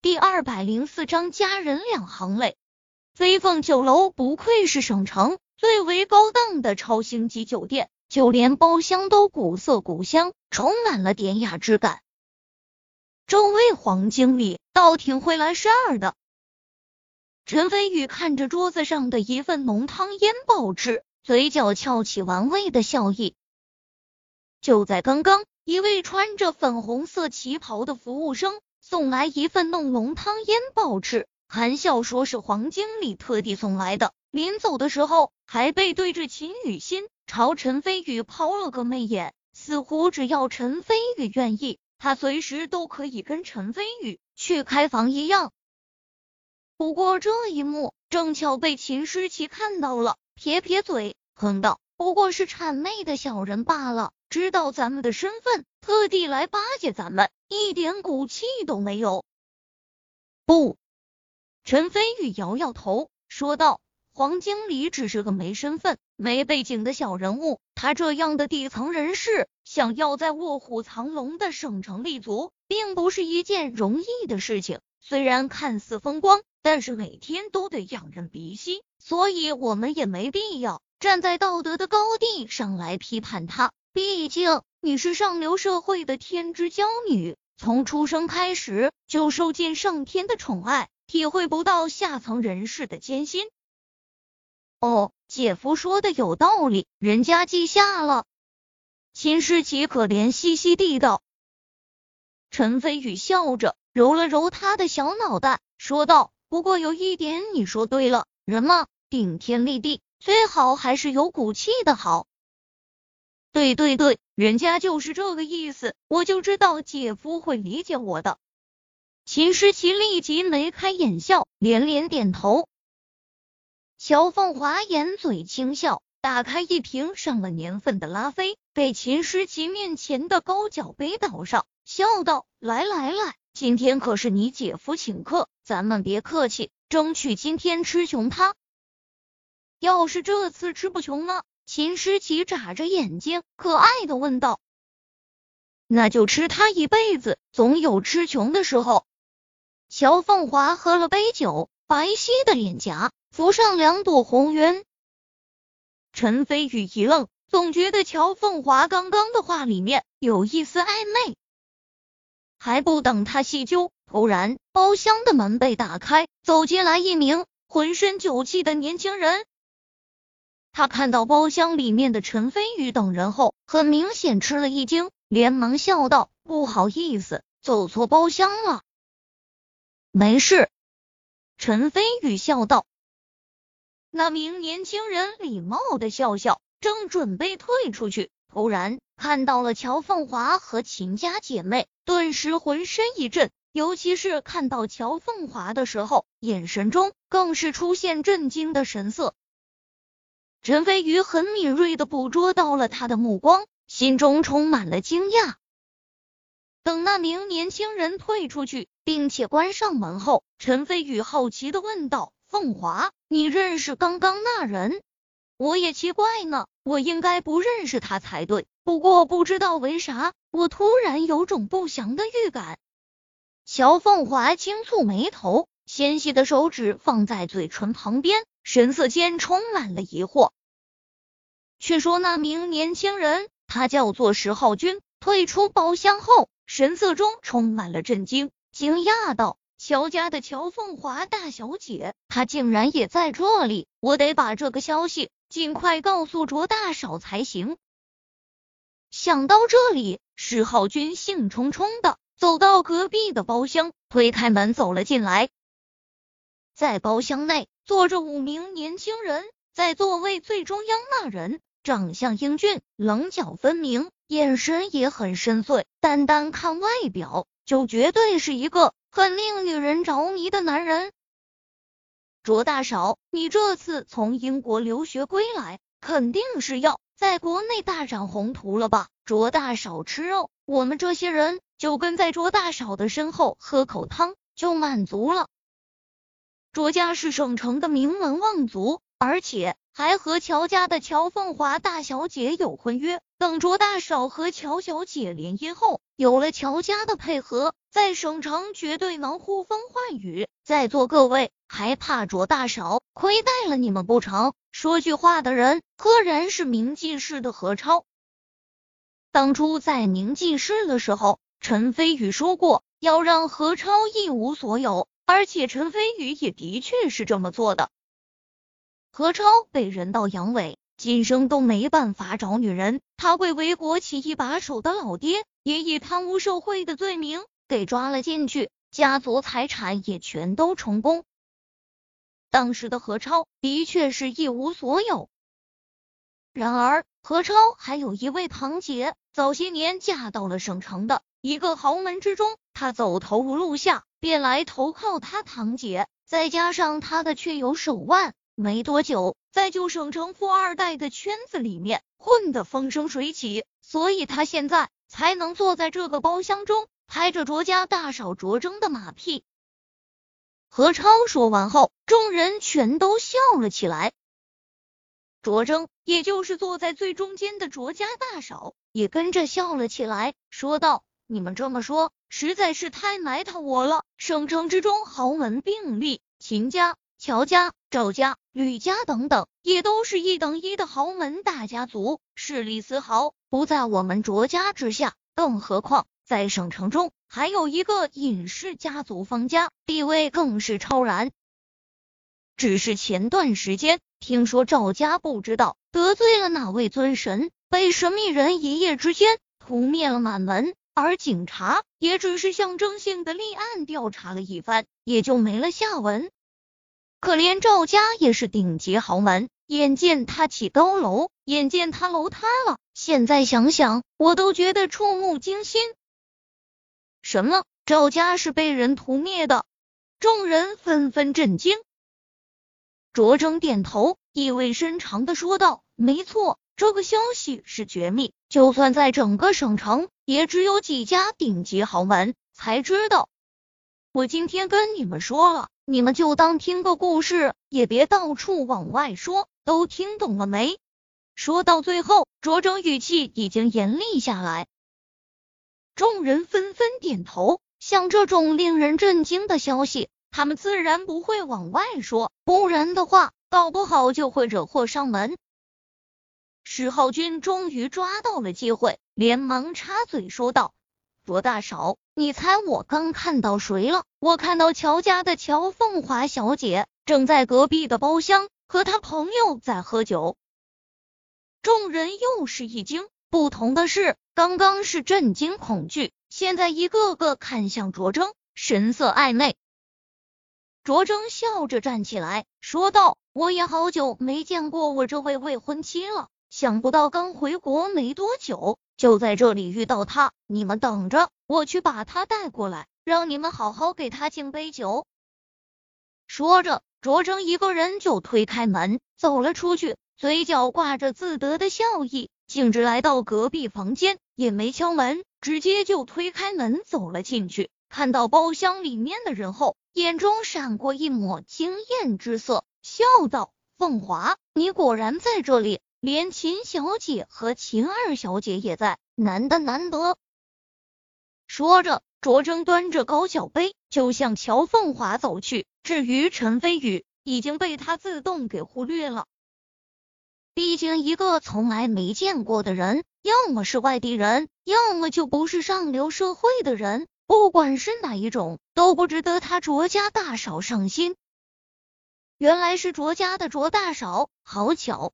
第二百零四章家人两行泪。飞凤酒楼不愧是省城最为高档的超星级酒店，就连包厢都古色古香，充满了典雅之感。这位黄经理倒挺会来事儿的。陈飞宇看着桌子上的一份浓汤腌鲍翅，嘴角翘起玩味的笑意。就在刚刚，一位穿着粉红色旗袍的服务生。送来一份弄龙汤腌鲍翅，含笑说是黄经理特地送来的。临走的时候，还背对着秦雨欣，朝陈飞宇抛了个媚眼，似乎只要陈飞宇愿意，他随时都可以跟陈飞宇去开房一样。不过这一幕正巧被秦诗琪看到了，撇撇嘴，哼道：“不过是谄媚的小人罢了。”知道咱们的身份，特地来巴结咱们，一点骨气都没有。不，陈飞宇摇摇头说道：“黄经理只是个没身份、没背景的小人物，他这样的底层人士，想要在卧虎藏龙的省城立足，并不是一件容易的事情。虽然看似风光，但是每天都得仰人鼻息，所以我们也没必要站在道德的高地上来批判他。”毕竟你是上流社会的天之娇女，从出生开始就受尽上天的宠爱，体会不到下层人士的艰辛。哦，姐夫说的有道理，人家记下了。秦诗琪可怜兮兮地道。陈飞宇笑着揉了揉他的小脑袋，说道：“不过有一点你说对了，人嘛，顶天立地，最好还是有骨气的好。”对对对，人家就是这个意思，我就知道姐夫会理解我的。秦诗琪立即眉开眼笑，连连点头。乔凤华掩嘴轻笑，打开一瓶上了年份的拉菲，给秦诗琪面前的高脚杯倒上，笑道：“来来来，今天可是你姐夫请客，咱们别客气，争取今天吃穷他。要是这次吃不穷呢？”秦诗琪眨着眼睛，可爱的问道：“那就吃他一辈子，总有吃穷的时候。”乔凤华喝了杯酒，白皙的脸颊浮上两朵红晕。陈飞宇一愣，总觉得乔凤华刚刚的话里面有一丝暧昧。还不等他细究，突然包厢的门被打开，走进来一名浑身酒气的年轻人。他看到包厢里面的陈飞宇等人后，很明显吃了一惊，连忙笑道：“不好意思，走错包厢了。”没事，陈飞宇笑道。那名年轻人礼貌的笑笑，正准备退出去，突然看到了乔凤华和秦家姐妹，顿时浑身一震，尤其是看到乔凤华的时候，眼神中更是出现震惊的神色。陈飞宇很敏锐的捕捉到了他的目光，心中充满了惊讶。等那名年轻人退出去，并且关上门后，陈飞宇好奇的问道：“凤华，你认识刚刚那人？”我也奇怪呢，我应该不认识他才对。不过不知道为啥，我突然有种不祥的预感。乔凤华轻蹙眉头，纤细的手指放在嘴唇旁边。神色间充满了疑惑。却说那名年轻人，他叫做石浩军，退出包厢后，神色中充满了震惊，惊讶道：“乔家的乔凤华大小姐，她竟然也在这里！我得把这个消息尽快告诉卓大嫂才行。”想到这里，石浩军兴冲冲的走到隔壁的包厢，推开门走了进来，在包厢内。坐着五名年轻人，在座位最中央那人长相英俊，棱角分明，眼神也很深邃。单单看外表，就绝对是一个很令女人着迷的男人。卓大嫂，你这次从英国留学归来，肯定是要在国内大展宏图了吧？卓大少吃肉，我们这些人就跟在卓大少的身后喝口汤就满足了。卓家是省城的名门望族，而且还和乔家的乔凤华大小姐有婚约。等卓大少和乔小姐联姻后，有了乔家的配合，在省城绝对能呼风唤雨。在座各位还怕卓大少亏待了你们不成？说句话的人，赫然是明记市的何超。当初在明记市的时候，陈飞宇说过要让何超一无所有，而且陈飞宇也的确是这么做的。何超被人道阳痿，今生都没办法找女人。他贵为国企一把手的老爹，也以贪污受贿的罪名给抓了进去，家族财产也全都充公。当时的何超的确是一无所有。然而，何超还有一位堂姐，早些年嫁到了省城的一个豪门之中，她走投无路下，便来投靠他堂姐，再加上他的确有手腕。没多久，在旧省城富二代的圈子里面混得风生水起，所以他现在才能坐在这个包厢中，拍着卓家大少卓征的马屁。何超说完后，众人全都笑了起来。卓征，也就是坐在最中间的卓家大少，也跟着笑了起来，说道：“你们这么说，实在是太埋汰我了。省城之中豪门并立，秦家。”乔家、赵家、吕家等等，也都是一等一的豪门大家族，势力丝毫不在我们卓家之下。更何况在省城中还有一个隐世家族方家，地位更是超然。只是前段时间听说赵家不知道得罪了哪位尊神，被神秘人一夜之间屠灭了满门，而警察也只是象征性的立案调查了一番，也就没了下文。可怜赵家也是顶级豪门，眼见他起高楼，眼见他楼塌了，现在想想我都觉得触目惊心。什么？赵家是被人屠灭的？众人纷纷震惊。卓征点头，意味深长的说道：“没错，这个消息是绝密，就算在整个省城，也只有几家顶级豪门才知道。我今天跟你们说了。”你们就当听个故事，也别到处往外说。都听懂了没？说到最后，卓征语气已经严厉下来。众人纷纷点头。像这种令人震惊的消息，他们自然不会往外说，不然的话，搞不好就会惹祸上门。石浩军终于抓到了机会，连忙插嘴说道。卓大少，你猜我刚看到谁了？我看到乔家的乔凤华小姐正在隔壁的包厢和她朋友在喝酒。众人又是一惊，不同的是，刚刚是震惊恐惧，现在一个个看向卓征，神色暧昧。卓征笑着站起来，说道：“我也好久没见过我这位未婚妻了，想不到刚回国没多久。”就在这里遇到他，你们等着，我去把他带过来，让你们好好给他敬杯酒。说着，卓征一个人就推开门走了出去，嘴角挂着自得的笑意，径直来到隔壁房间，也没敲门，直接就推开门走了进去。看到包厢里面的人后，眼中闪过一抹惊艳之色，笑道：“凤华，你果然在这里。”连秦小姐和秦二小姐也在，难得难得。说着，卓征端着高脚杯就向乔凤华走去。至于陈飞宇，已经被他自动给忽略了。毕竟，一个从来没见过的人，要么是外地人，要么就不是上流社会的人。不管是哪一种，都不值得他卓家大嫂上心。原来是卓家的卓大嫂，好巧。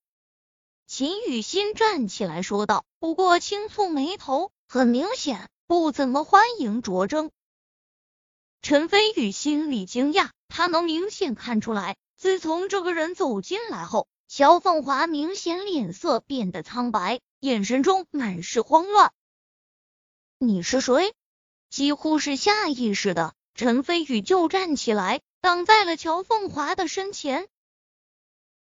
秦雨欣站起来说道，不过轻蹙眉头，很明显不怎么欢迎卓征。陈飞宇心里惊讶，他能明显看出来，自从这个人走进来后，乔凤华明显脸色变得苍白，眼神中满是慌乱。你是谁？几乎是下意识的，陈飞宇就站起来，挡在了乔凤华的身前。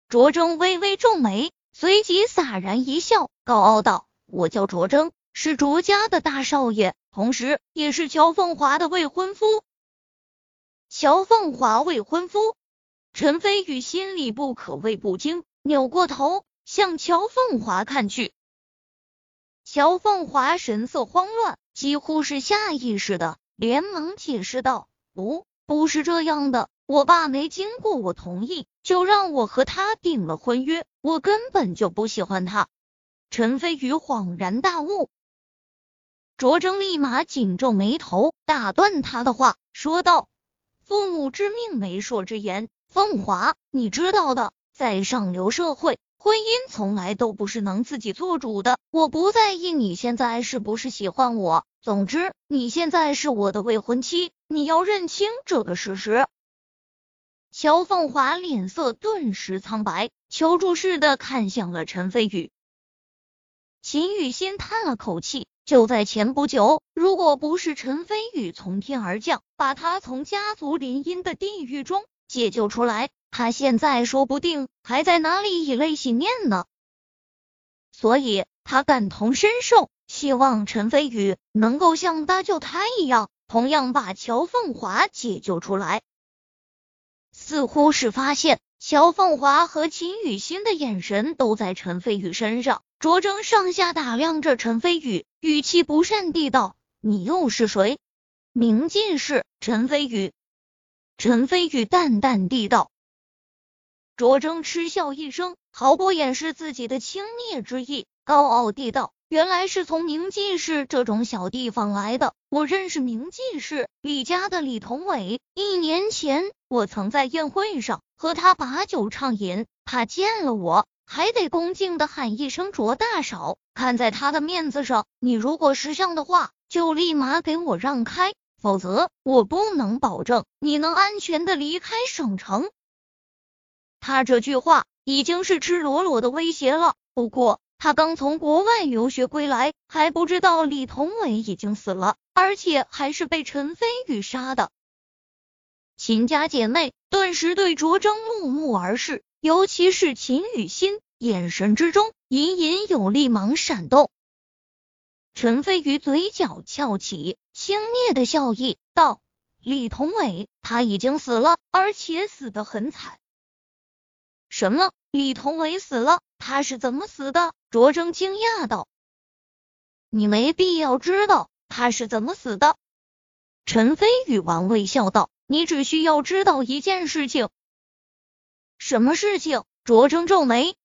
卓征微微皱眉。随即洒然一笑，高傲道：“我叫卓征，是卓家的大少爷，同时也是乔凤华的未婚夫。”乔凤华未婚夫，陈飞宇心里不可谓不惊。扭过头向乔凤华看去。乔凤华神色慌乱，几乎是下意识的，连忙解释道：“不，不是这样的，我爸没经过我同意，就让我和他订了婚约，我根本就不喜欢他。”陈飞宇恍然大悟，卓征立马紧皱眉头，打断他的话，说道：“父母之命，媒妁之言，凤华，你知道的，在上流社会。”婚姻从来都不是能自己做主的。我不在意你现在是不是喜欢我，总之你现在是我的未婚妻，你要认清这个事实。乔凤华脸色顿时苍白，求助似的看向了陈飞宇。秦雨欣叹了口气，就在前不久，如果不是陈飞宇从天而降，把他从家族联姻的地狱中解救出来。他现在说不定还在哪里以泪洗面呢，所以他感同身受，希望陈飞宇能够像搭救他一样，同样把乔凤华解救出来。似乎是发现乔凤华和秦雨欣的眼神都在陈飞宇身上，卓征上下打量着陈飞宇，语气不善地道：“你又是谁？”明进士陈飞宇。陈飞宇淡淡地道。卓征嗤笑一声，毫不掩饰自己的轻蔑之意，高傲地道：“原来是从明记市这种小地方来的。我认识明记市李家的李同伟，一年前我曾在宴会上和他把酒畅饮，他见了我还得恭敬的喊一声卓大嫂。看在他的面子上，你如果识相的话，就立马给我让开，否则我不能保证你能安全的离开省城。”他这句话已经是赤裸裸的威胁了。不过他刚从国外留学归来，还不知道李同伟已经死了，而且还是被陈飞宇杀的。秦家姐妹顿时对卓征怒目而视，尤其是秦雨欣，眼神之中隐隐有厉芒闪动。陈飞宇嘴角翘起，轻蔑的笑意道：“李同伟他已经死了，而且死得很惨。”什么？李同伟死了？他是怎么死的？卓征惊讶道。你没必要知道他是怎么死的。陈飞宇玩味笑道。你只需要知道一件事情。什么事情？卓征皱眉。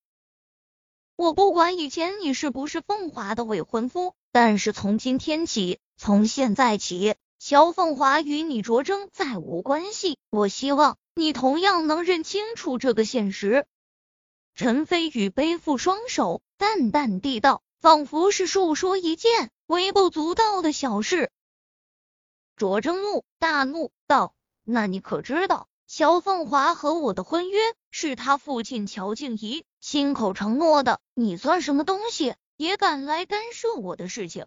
我不管以前你是不是凤华的未婚夫，但是从今天起，从现在起，萧凤华与你卓征再无关系。我希望。你同样能认清楚这个现实。陈飞宇背负双手，淡淡地道，仿佛是述说一件微不足道的小事。卓征怒，大怒道：“那你可知道，乔凤华和我的婚约是他父亲乔静怡亲口承诺的？你算什么东西，也敢来干涉我的事情？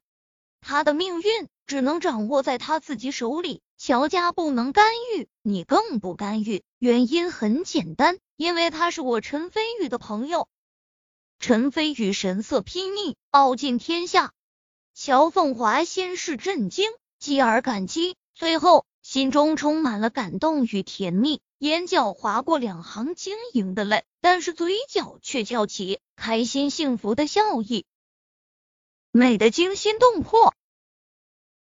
他的命运只能掌握在他自己手里。”乔家不能干预，你更不干预。原因很简单，因为他是我陈飞宇的朋友。陈飞宇神色拼命，傲尽天下。乔凤华先是震惊，继而感激，最后心中充满了感动与甜蜜，眼角划过两行晶莹的泪，但是嘴角却翘起开心幸福的笑意，美得惊心动魄。